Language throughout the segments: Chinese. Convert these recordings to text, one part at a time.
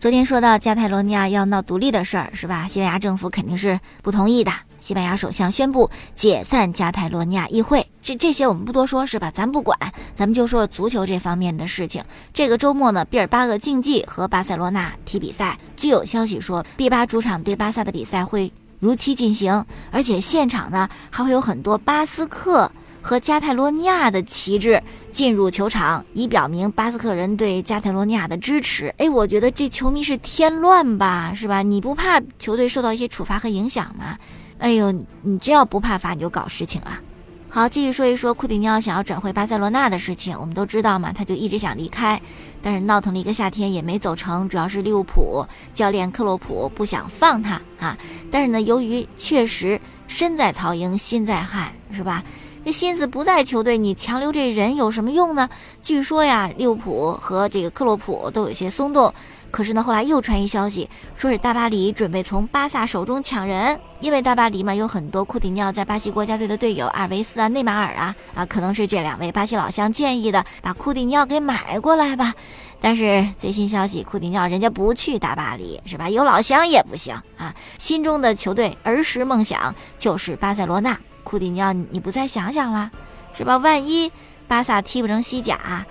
昨天说到加泰罗尼亚要闹独立的事儿，是吧？西班牙政府肯定是不同意的。西班牙首相宣布解散加泰罗尼亚议会，这这些我们不多说，是吧？咱不管，咱们就说足球这方面的事情。这个周末呢，毕尔巴鄂竞技和巴塞罗那踢比赛，据有消息说，毕巴主场对巴萨的比赛会如期进行，而且现场呢还会有很多巴斯克和加泰罗尼亚的旗帜进入球场，以表明巴斯克人对加泰罗尼亚的支持。哎，我觉得这球迷是添乱吧，是吧？你不怕球队受到一些处罚和影响吗？哎呦，你这要不怕罚你就搞事情啊！好，继续说一说库蒂尼奥想要转会巴塞罗那的事情。我们都知道嘛，他就一直想离开，但是闹腾了一个夏天也没走成，主要是利物浦教练克洛普不想放他啊。但是呢，由于确实身在曹营心在汉，是吧？这心思不在球队，你强留这人有什么用呢？据说呀，利物浦和这个克洛普都有些松动。可是呢，后来又传一消息，说是大巴黎准备从巴萨手中抢人，因为大巴黎嘛有很多库蒂尼奥在巴西国家队的队友，阿尔维斯啊、内马尔啊，啊，可能是这两位巴西老乡建议的，把库蒂尼奥给买过来吧。但是最新消息，库蒂尼奥人家不去大巴黎，是吧？有老乡也不行啊，心中的球队儿时梦想就是巴塞罗那。库蒂尼奥，你不再想想了，是吧？万一巴萨踢不成西甲，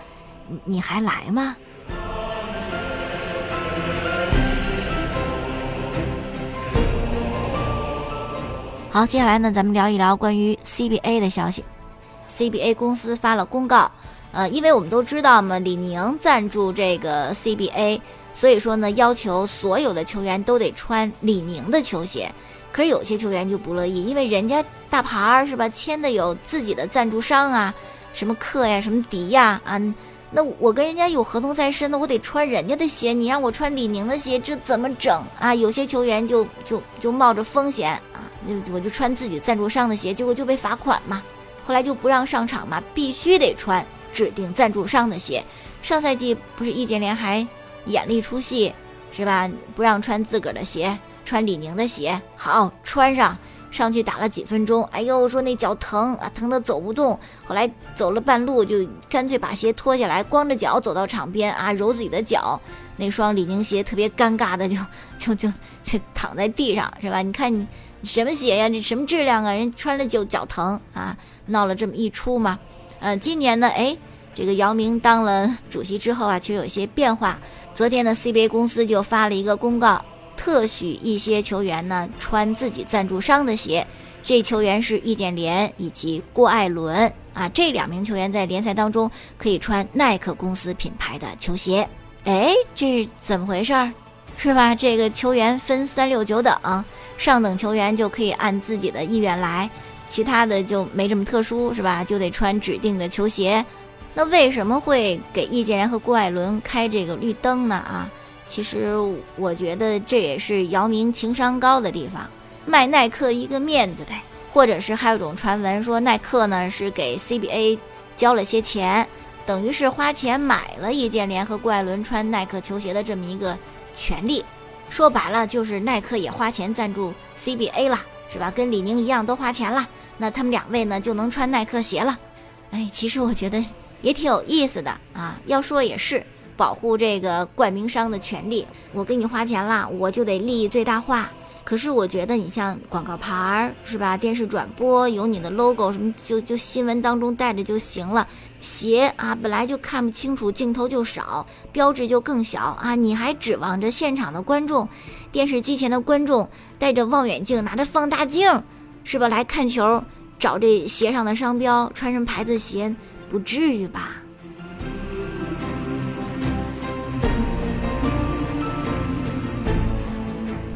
你你还来吗？好，接下来呢，咱们聊一聊关于 CBA 的消息。CBA 公司发了公告，呃，因为我们都知道嘛，李宁赞助这个 CBA，所以说呢，要求所有的球员都得穿李宁的球鞋。可是有些球员就不乐意，因为人家大牌儿是吧，签的有自己的赞助商啊，什么克呀，什么迪呀，啊，那我跟人家有合同在身，那我得穿人家的鞋，你让我穿李宁的鞋，这怎么整啊？有些球员就就就冒着风险啊。我就穿自己赞助商的鞋，结果就被罚款嘛。后来就不让上场嘛，必须得穿指定赞助商的鞋。上赛季不是易建联还演了一出戏，是吧？不让穿自个儿的鞋，穿李宁的鞋。好，穿上上去打了几分钟，哎呦，说那脚疼啊，疼得走不动。后来走了半路，就干脆把鞋脱下来，光着脚走到场边啊，揉自己的脚。那双李宁鞋特别尴尬的，就就就就躺在地上，是吧？你看你。什么鞋呀？这什么质量啊？人穿了就脚疼啊！闹了这么一出嘛。呃，今年呢，哎，这个姚明当了主席之后啊，却有些变化。昨天呢，CBA 公司就发了一个公告，特许一些球员呢穿自己赞助商的鞋。这球员是易建联以及郭艾伦啊，这两名球员在联赛当中可以穿耐克公司品牌的球鞋。哎，这是怎么回事儿？是吧？这个球员分三六九等。上等球员就可以按自己的意愿来，其他的就没这么特殊，是吧？就得穿指定的球鞋。那为什么会给易建联和郭艾伦开这个绿灯呢？啊，其实我觉得这也是姚明情商高的地方，卖耐克一个面子呗。或者是还有种传闻说，耐克呢是给 CBA 交了些钱，等于是花钱买了易建联和郭艾伦穿耐克球鞋的这么一个权利。说白了就是耐克也花钱赞助 CBA 了，是吧？跟李宁一样都花钱了，那他们两位呢就能穿耐克鞋了。哎，其实我觉得也挺有意思的啊。要说也是保护这个冠名商的权利，我给你花钱了，我就得利益最大化。可是我觉得你像广告牌儿是吧？电视转播有你的 logo 什么，就就新闻当中带着就行了。鞋啊，本来就看不清楚，镜头就少，标志就更小啊！你还指望着现场的观众、电视机前的观众带着望远镜、拿着放大镜是吧来看球，找这鞋上的商标，穿什么牌子鞋？不至于吧？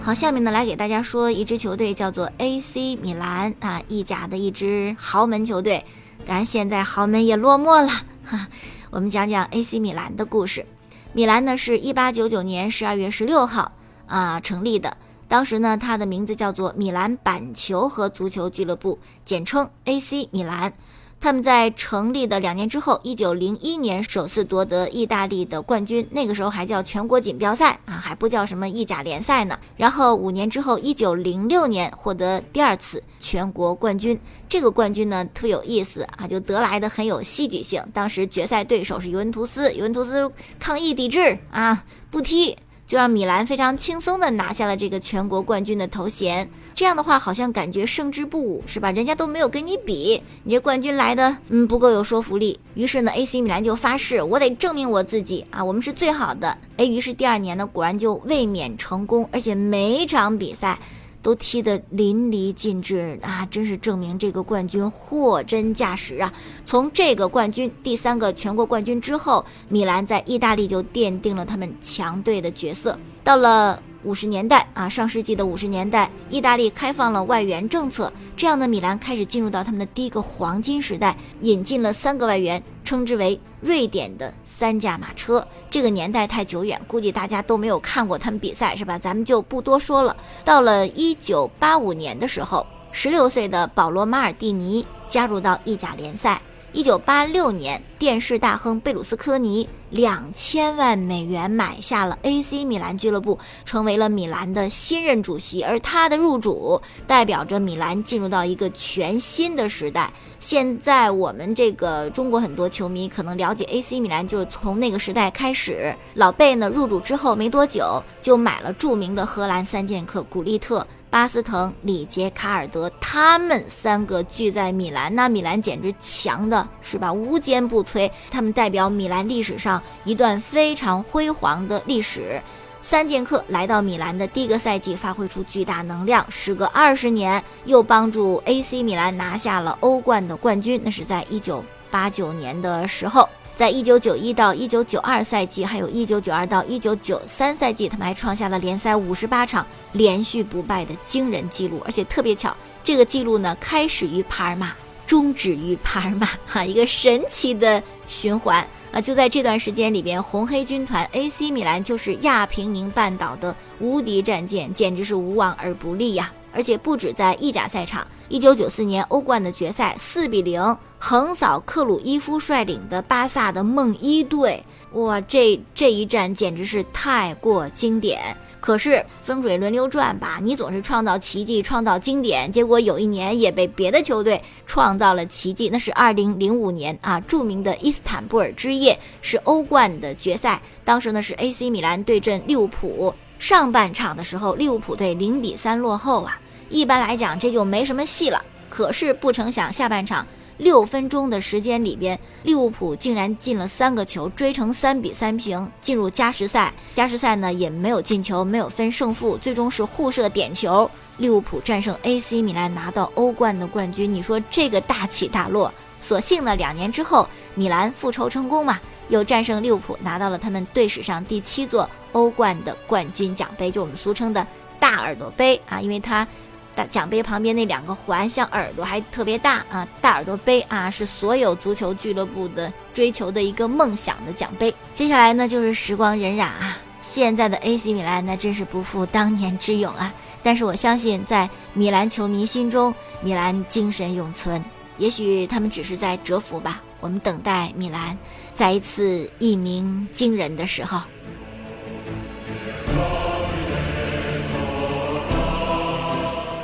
好，下面呢来给大家说一支球队，叫做 AC 米兰啊，意甲的一支豪门球队。当然，现在豪门也落寞了哈。我们讲讲 AC 米兰的故事。米兰呢是一八九九年十二月十六号啊成立的，当时呢它的名字叫做米兰板球和足球俱乐部，简称 AC 米兰。他们在成立的两年之后，一九零一年首次夺得意大利的冠军，那个时候还叫全国锦标赛啊，还不叫什么意甲联赛呢。然后五年之后，一九零六年获得第二次全国冠军。这个冠军呢特别有意思啊，就得来的很有戏剧性。当时决赛对手是尤文图斯，尤文图斯抗议抵制啊，不踢。就让米兰非常轻松地拿下了这个全国冠军的头衔。这样的话，好像感觉胜之不武，是吧？人家都没有跟你比，你这冠军来的，嗯，不够有说服力。于是呢，AC 米兰就发誓，我得证明我自己啊，我们是最好的。哎，于是第二年呢，果然就卫冕成功，而且每场比赛。都踢得淋漓尽致啊！真是证明这个冠军货真价实啊！从这个冠军第三个全国冠军之后，米兰在意大利就奠定了他们强队的角色。到了。五十年代啊，上世纪的五十年代，意大利开放了外援政策，这样的米兰开始进入到他们的第一个黄金时代，引进了三个外援，称之为瑞典的三驾马车。这个年代太久远，估计大家都没有看过他们比赛，是吧？咱们就不多说了。到了一九八五年的时候，十六岁的保罗·马尔蒂尼加入到意甲联赛。一九八六年，电视大亨贝鲁斯科尼两千万美元买下了 AC 米兰俱乐部，成为了米兰的新任主席。而他的入主，代表着米兰进入到一个全新的时代。现在我们这个中国很多球迷可能了解 AC 米兰，就是从那个时代开始。老贝呢入主之后没多久，就买了著名的荷兰三剑客古利特。巴斯滕、里杰卡尔德，他们三个聚在米兰，那米兰简直强的是吧？无坚不摧。他们代表米兰历史上一段非常辉煌的历史。三剑客来到米兰的第一个赛季，发挥出巨大能量，时隔二十年，又帮助 AC 米兰拿下了欧冠的冠军。那是在一九八九年的时候。在一九九一到一九九二赛季，还有一九九二到一九九三赛季，他们还创下了联赛五十八场连续不败的惊人记录。而且特别巧，这个记录呢，开始于帕尔马，终止于帕尔马，哈，一个神奇的循环啊！就在这段时间里边，红黑军团 AC 米兰就是亚平宁半岛的无敌战舰，简直是无往而不利呀！而且不止在意甲赛场，一九九四年欧冠的决赛，四比零横扫克鲁伊夫率领的巴萨的梦一队，哇，这这一战简直是太过经典。可是风水轮流转吧，你总是创造奇迹、创造经典，结果有一年也被别的球队创造了奇迹。那是二零零五年啊，著名的伊斯坦布尔之夜是欧冠的决赛，当时呢是 AC 米兰对阵利物浦。上半场的时候，利物浦队零比三落后啊，一般来讲这就没什么戏了。可是不成想，下半场六分钟的时间里边，利物浦竟然进了三个球，追成三比三平，进入加时赛。加时赛呢也没有进球，没有分胜负，最终是互射点球，利物浦战胜 AC 米兰，拿到欧冠的冠军。你说这个大起大落？所幸呢，两年之后，米兰复仇成功嘛，又战胜利物浦，拿到了他们队史上第七座。欧冠的冠军奖杯，就我们俗称的大耳朵杯啊，因为它大奖杯旁边那两个环像耳朵，还特别大啊。大耳朵杯啊，是所有足球俱乐部的追求的一个梦想的奖杯。接下来呢，就是时光荏苒啊，现在的 AC 米兰那真是不负当年之勇啊。但是我相信，在米兰球迷心中，米兰精神永存。也许他们只是在蛰伏吧。我们等待米兰再一次一鸣惊人的时候。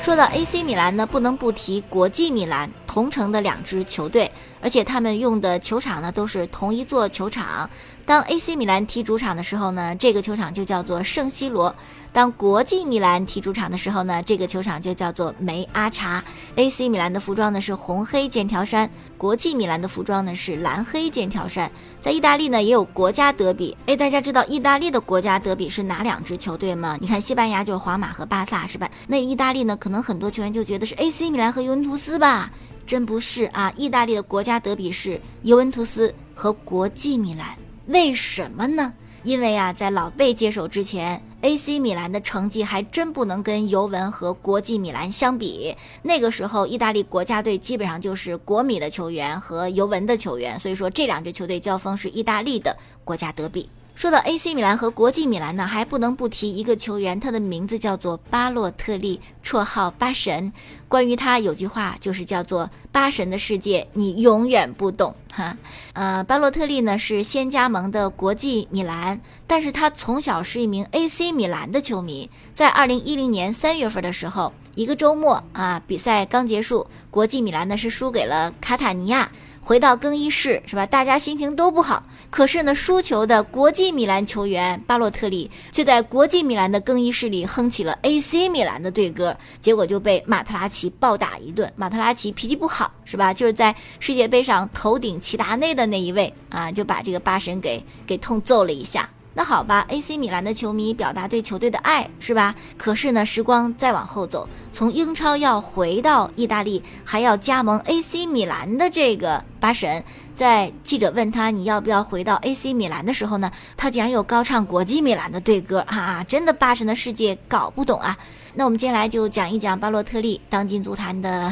说到 AC 米兰呢，不能不提国际米兰，同城的两支球队，而且他们用的球场呢都是同一座球场。当 AC 米兰踢主场的时候呢，这个球场就叫做圣西罗。当国际米兰踢主场的时候呢，这个球场就叫做梅阿查。AC 米兰的服装呢是红黑剑条衫，国际米兰的服装呢是蓝黑剑条衫。在意大利呢也有国家德比，哎，大家知道意大利的国家德比是哪两支球队吗？你看西班牙就是皇马和巴萨，是吧？那意大利呢，可能很多球员就觉得是 AC 米兰和尤文图斯吧？真不是啊！意大利的国家德比是尤文图斯和国际米兰，为什么呢？因为啊，在老贝接手之前，AC 米兰的成绩还真不能跟尤文和国际米兰相比。那个时候，意大利国家队基本上就是国米的球员和尤文的球员，所以说这两支球队交锋是意大利的国家德比。说到 AC 米兰和国际米兰呢，还不能不提一个球员，他的名字叫做巴洛特利，绰号巴神。关于他有句话，就是叫做“巴神的世界，你永远不懂”哈。呃，巴洛特利呢是先加盟的国际米兰，但是他从小是一名 AC 米兰的球迷。在二零一零年三月份的时候，一个周末啊，比赛刚结束，国际米兰呢是输给了卡塔尼亚。回到更衣室是吧？大家心情都不好。可是呢，输球的国际米兰球员巴洛特利却在国际米兰的更衣室里哼起了 AC 米兰的队歌，结果就被马特拉齐暴打一顿。马特拉齐脾气不好是吧？就是在世界杯上头顶齐达内的那一位啊，就把这个巴神给给痛揍了一下。那好吧，AC 米兰的球迷表达对球队的爱是吧？可是呢，时光再往后走，从英超要回到意大利，还要加盟 AC 米兰的这个巴神，在记者问他你要不要回到 AC 米兰的时候呢，他竟然又高唱国际米兰的队歌啊！真的巴神的世界搞不懂啊！那我们接下来就讲一讲巴洛特利，当今足坛的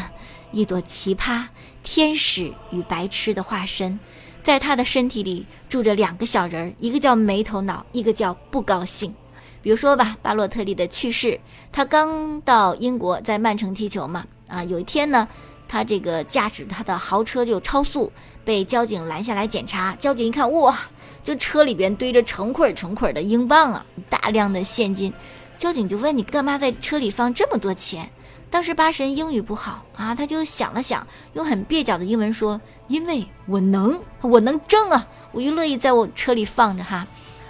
一朵奇葩，天使与白痴的化身。在他的身体里住着两个小人儿，一个叫没头脑，一个叫不高兴。比如说吧，巴洛特利的去世，他刚到英国，在曼城踢球嘛，啊，有一天呢，他这个驾驶他的豪车就超速，被交警拦下来检查。交警一看，哇，这车里边堆着成捆成捆的英镑啊，大量的现金。交警就问你干嘛在车里放这么多钱？当时巴神英语不好啊，他就想了想，用很蹩脚的英文说：“因为我能，我能挣啊，我就乐意在我车里放着哈。”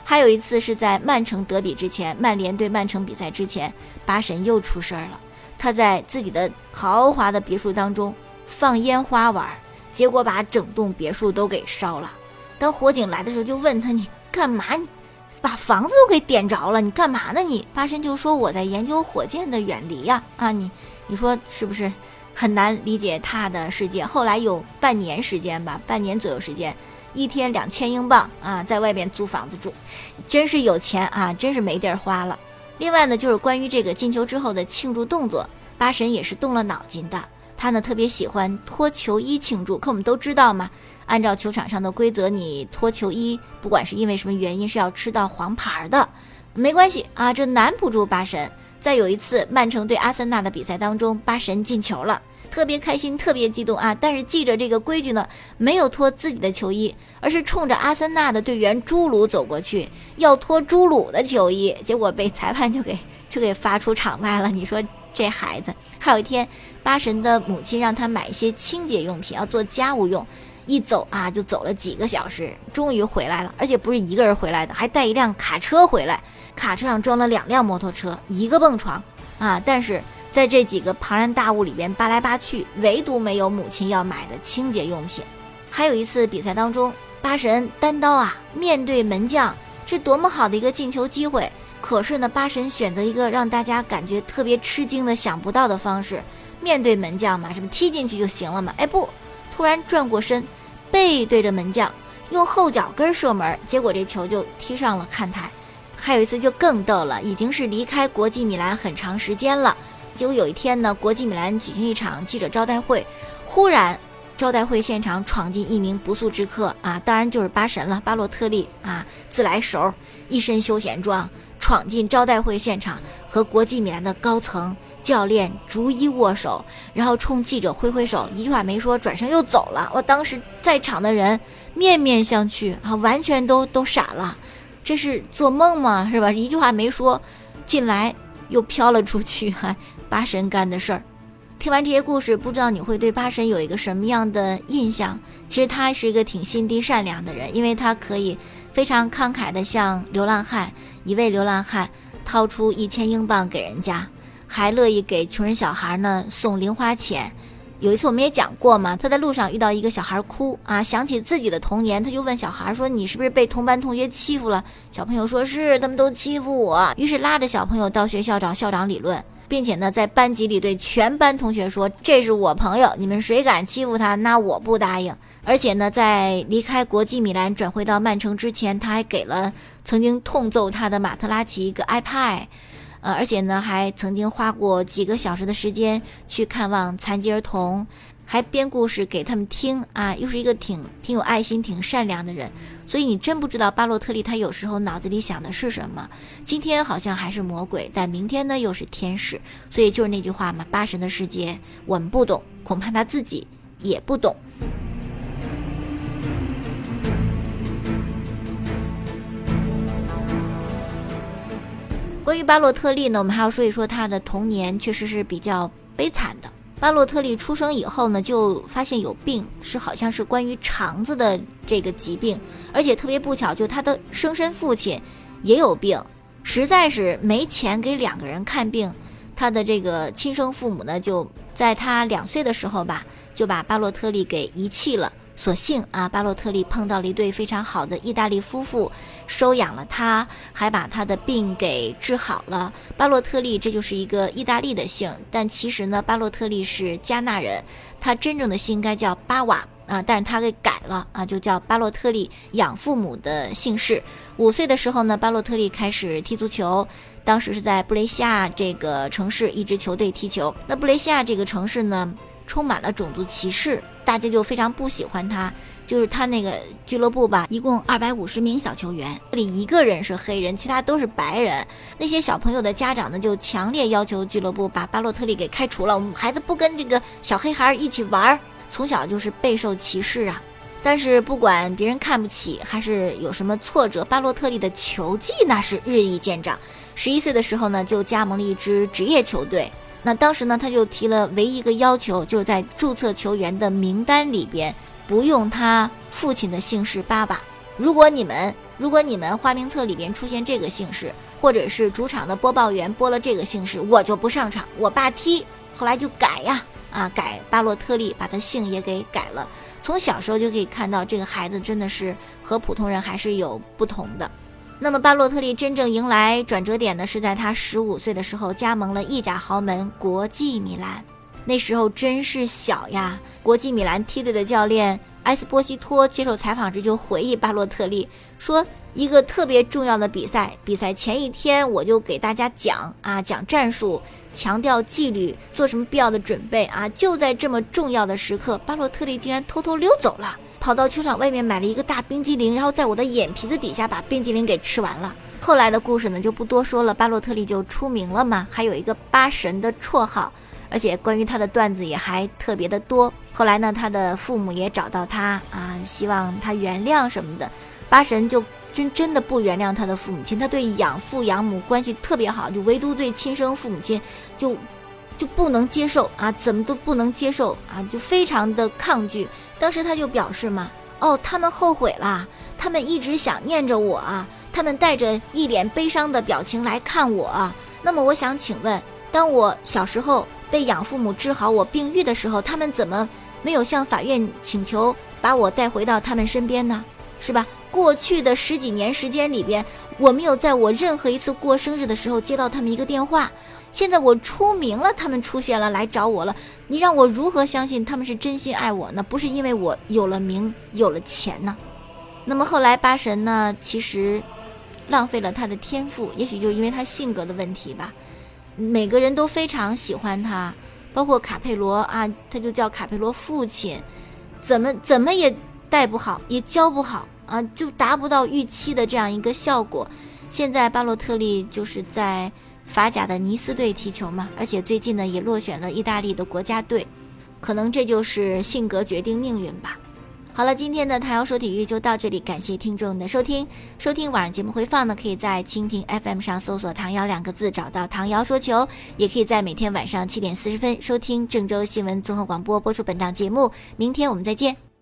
还有一次是在曼城德比之前，曼联对曼城比赛之前，巴神又出事儿了。他在自己的豪华的别墅当中放烟花玩，结果把整栋别墅都给烧了。当火警来的时候，就问他：“你干嘛？你把房子都给点着了？你干嘛呢？”你巴神就说：“我在研究火箭的远离呀，啊你。”你说是不是很难理解他的世界？后来有半年时间吧，半年左右时间，一天两千英镑啊，在外边租房子住，真是有钱啊，真是没地儿花了。另外呢，就是关于这个进球之后的庆祝动作，巴神也是动了脑筋的。他呢特别喜欢脱球衣庆祝，可我们都知道嘛，按照球场上的规则，你脱球衣，不管是因为什么原因，是要吃到黄牌的。没关系啊，这难不住巴神。在有一次曼城对阿森纳的比赛当中，巴神进球了，特别开心，特别激动啊！但是记着这个规矩呢，没有脱自己的球衣，而是冲着阿森纳的队员朱鲁走过去，要脱朱鲁的球衣，结果被裁判就给就给罚出场外了。你说这孩子，还有一天，八神的母亲让他买一些清洁用品，要做家务用，一走啊就走了几个小时，终于回来了，而且不是一个人回来的，还带一辆卡车回来。卡车上装了两辆摩托车，一个蹦床啊！但是在这几个庞然大物里边扒来扒去，唯独没有母亲要买的清洁用品。还有一次比赛当中，八神单刀啊，面对门将，这多么好的一个进球机会！可是呢，巴神选择一个让大家感觉特别吃惊的、想不到的方式，面对门将嘛，什么踢进去就行了嘛？哎不，突然转过身，背对着门将，用后脚跟射门，结果这球就踢上了看台。还有一次就更逗了，已经是离开国际米兰很长时间了。结果有一天呢，国际米兰举行一场记者招待会，忽然招待会现场闯进一名不速之客啊，当然就是巴神了，巴洛特利啊，自来熟，一身休闲装闯进招待会现场，和国际米兰的高层教练逐一握手，然后冲记者挥挥手，一句话没说，转身又走了。我当时在场的人面面相觑啊，完全都都傻了。这是做梦吗？是吧？一句话没说，进来又飘了出去，还八神干的事儿。听完这些故事，不知道你会对八神有一个什么样的印象？其实他是一个挺心地善良的人，因为他可以非常慷慨的向流浪汉一位流浪汉掏出一千英镑给人家，还乐意给穷人小孩呢送零花钱。有一次我们也讲过嘛，他在路上遇到一个小孩哭啊，想起自己的童年，他就问小孩说：“你是不是被同班同学欺负了？”小朋友说是，他们都欺负我。于是拉着小朋友到学校找校长理论，并且呢，在班级里对全班同学说：“这是我朋友，你们谁敢欺负他，那我不答应。”而且呢，在离开国际米兰转会到曼城之前，他还给了曾经痛揍他的马特拉齐一个 iPad。呃，而且呢，还曾经花过几个小时的时间去看望残疾儿童，还编故事给他们听啊，又是一个挺挺有爱心、挺善良的人。所以你真不知道巴洛特利他有时候脑子里想的是什么。今天好像还是魔鬼，但明天呢又是天使。所以就是那句话嘛，八神的世界我们不懂，恐怕他自己也不懂。关于巴洛特利呢，我们还要说一说他的童年，确实是比较悲惨的。巴洛特利出生以后呢，就发现有病，是好像是关于肠子的这个疾病，而且特别不巧，就他的生身父亲也有病，实在是没钱给两个人看病，他的这个亲生父母呢，就在他两岁的时候吧，就把巴洛特利给遗弃了。所幸啊，巴洛特利碰到了一对非常好的意大利夫妇，收养了他，还把他的病给治好了。巴洛特利这就是一个意大利的姓，但其实呢，巴洛特利是加纳人，他真正的姓应该叫巴瓦啊，但是他给改了啊，就叫巴洛特利，养父母的姓氏。五岁的时候呢，巴洛特利开始踢足球，当时是在布雷西亚这个城市一支球队踢球。那布雷西亚这个城市呢，充满了种族歧视。大家就非常不喜欢他，就是他那个俱乐部吧，一共二百五十名小球员，这里一个人是黑人，其他都是白人。那些小朋友的家长呢，就强烈要求俱乐部把巴洛特利给开除了，我们孩子不跟这个小黑孩一起玩，从小就是备受歧视啊。但是不管别人看不起还是有什么挫折，巴洛特利的球技那是日益见长。十一岁的时候呢，就加盟了一支职业球队。那当时呢，他就提了唯一一个要求，就是在注册球员的名单里边不用他父亲的姓氏爸爸。如果你们如果你们花名册里边出现这个姓氏，或者是主场的播报员播了这个姓氏，我就不上场，我爸踢。后来就改呀，啊改巴洛特利，把他姓也给改了。从小时候就可以看到，这个孩子真的是和普通人还是有不同的。那么巴洛特利真正迎来转折点呢，是在他十五岁的时候加盟了意甲豪门国际米兰。那时候真是小呀。国际米兰梯队的教练埃斯波西托接受采访时就回忆巴洛特利说：“一个特别重要的比赛，比赛前一天我就给大家讲啊，讲战术，强调纪律，做什么必要的准备啊。就在这么重要的时刻，巴洛特利竟然偷偷溜走了。”跑到球场外面买了一个大冰激凌，然后在我的眼皮子底下把冰激凌给吃完了。后来的故事呢就不多说了，巴洛特利就出名了嘛，还有一个八神的绰号，而且关于他的段子也还特别的多。后来呢，他的父母也找到他啊，希望他原谅什么的。八神就真真的不原谅他的父母亲，他对养父养母关系特别好，就唯独对亲生父母亲就就不能接受啊，怎么都不能接受啊，就非常的抗拒。当时他就表示嘛，哦，他们后悔了，他们一直想念着我，他们带着一脸悲伤的表情来看我。那么我想请问，当我小时候被养父母治好我病愈的时候，他们怎么没有向法院请求把我带回到他们身边呢？是吧？过去的十几年时间里边，我没有在我任何一次过生日的时候接到他们一个电话。现在我出名了，他们出现了来找我了，你让我如何相信他们是真心爱我呢？不是因为我有了名有了钱呢？那么后来八神呢，其实浪费了他的天赋，也许就是因为他性格的问题吧。每个人都非常喜欢他，包括卡佩罗啊，他就叫卡佩罗父亲，怎么怎么也带不好，也教不好啊，就达不到预期的这样一个效果。现在巴洛特利就是在。法甲的尼斯队踢球嘛，而且最近呢也落选了意大利的国家队，可能这就是性格决定命运吧。好了，今天的唐瑶说体育就到这里，感谢听众的收听。收听晚上节目回放呢，可以在蜻蜓 FM 上搜索“唐瑶”两个字，找到唐瑶说球，也可以在每天晚上七点四十分收听郑州新闻综合广播播出本档节目。明天我们再见。